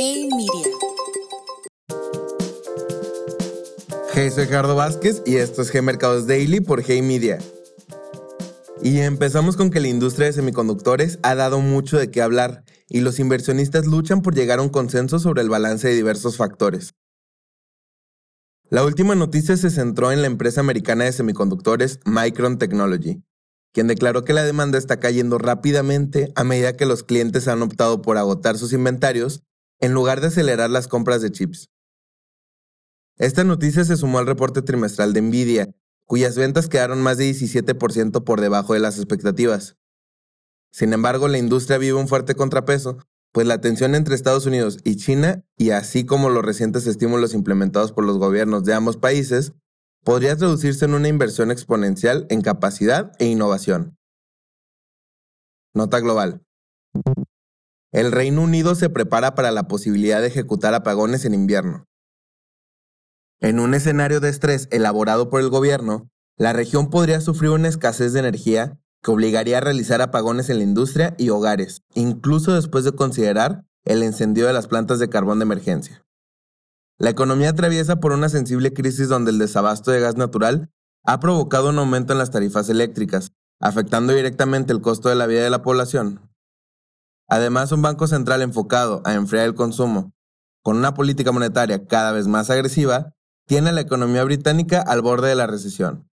Hey Media. Hey, soy Gerardo Vázquez y esto es G Mercados Daily por Hey Media. Y empezamos con que la industria de semiconductores ha dado mucho de qué hablar y los inversionistas luchan por llegar a un consenso sobre el balance de diversos factores. La última noticia se centró en la empresa americana de semiconductores Micron Technology, quien declaró que la demanda está cayendo rápidamente a medida que los clientes han optado por agotar sus inventarios en lugar de acelerar las compras de chips. Esta noticia se sumó al reporte trimestral de Nvidia, cuyas ventas quedaron más de 17% por debajo de las expectativas. Sin embargo, la industria vive un fuerte contrapeso, pues la tensión entre Estados Unidos y China, y así como los recientes estímulos implementados por los gobiernos de ambos países, podría traducirse en una inversión exponencial en capacidad e innovación. Nota global. El Reino Unido se prepara para la posibilidad de ejecutar apagones en invierno. En un escenario de estrés elaborado por el gobierno, la región podría sufrir una escasez de energía que obligaría a realizar apagones en la industria y hogares, incluso después de considerar el encendido de las plantas de carbón de emergencia. La economía atraviesa por una sensible crisis donde el desabasto de gas natural ha provocado un aumento en las tarifas eléctricas, afectando directamente el costo de la vida de la población. Además, un banco central enfocado a enfriar el consumo, con una política monetaria cada vez más agresiva, tiene a la economía británica al borde de la recesión.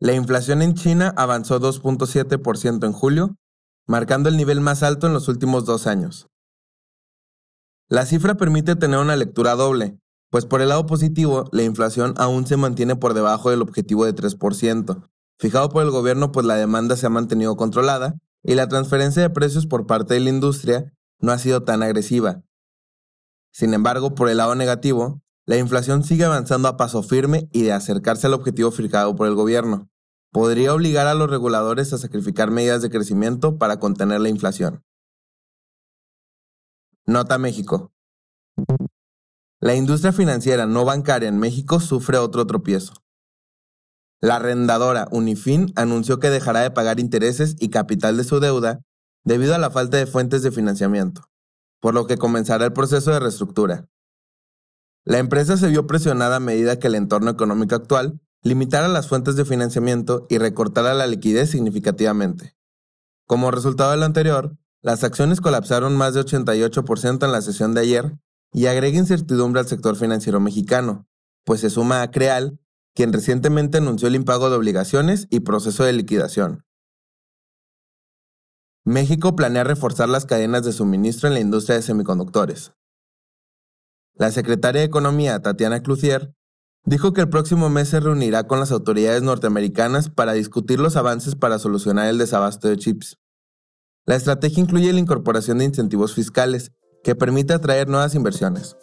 La inflación en China avanzó 2.7% en julio, marcando el nivel más alto en los últimos dos años. La cifra permite tener una lectura doble, pues por el lado positivo, la inflación aún se mantiene por debajo del objetivo de 3%, fijado por el gobierno pues la demanda se ha mantenido controlada y la transferencia de precios por parte de la industria no ha sido tan agresiva. Sin embargo, por el lado negativo, la inflación sigue avanzando a paso firme y de acercarse al objetivo fijado por el gobierno podría obligar a los reguladores a sacrificar medidas de crecimiento para contener la inflación. Nota México. La industria financiera no bancaria en México sufre otro tropiezo. La arrendadora Unifin anunció que dejará de pagar intereses y capital de su deuda debido a la falta de fuentes de financiamiento, por lo que comenzará el proceso de reestructura. La empresa se vio presionada a medida que el entorno económico actual limitara las fuentes de financiamiento y recortara la liquidez significativamente. Como resultado de lo anterior, las acciones colapsaron más de 88% en la sesión de ayer y agrega incertidumbre al sector financiero mexicano, pues se suma a Creal, quien recientemente anunció el impago de obligaciones y proceso de liquidación. México planea reforzar las cadenas de suministro en la industria de semiconductores. La secretaria de Economía, Tatiana Clucier, dijo que el próximo mes se reunirá con las autoridades norteamericanas para discutir los avances para solucionar el desabasto de chips. La estrategia incluye la incorporación de incentivos fiscales que permite atraer nuevas inversiones,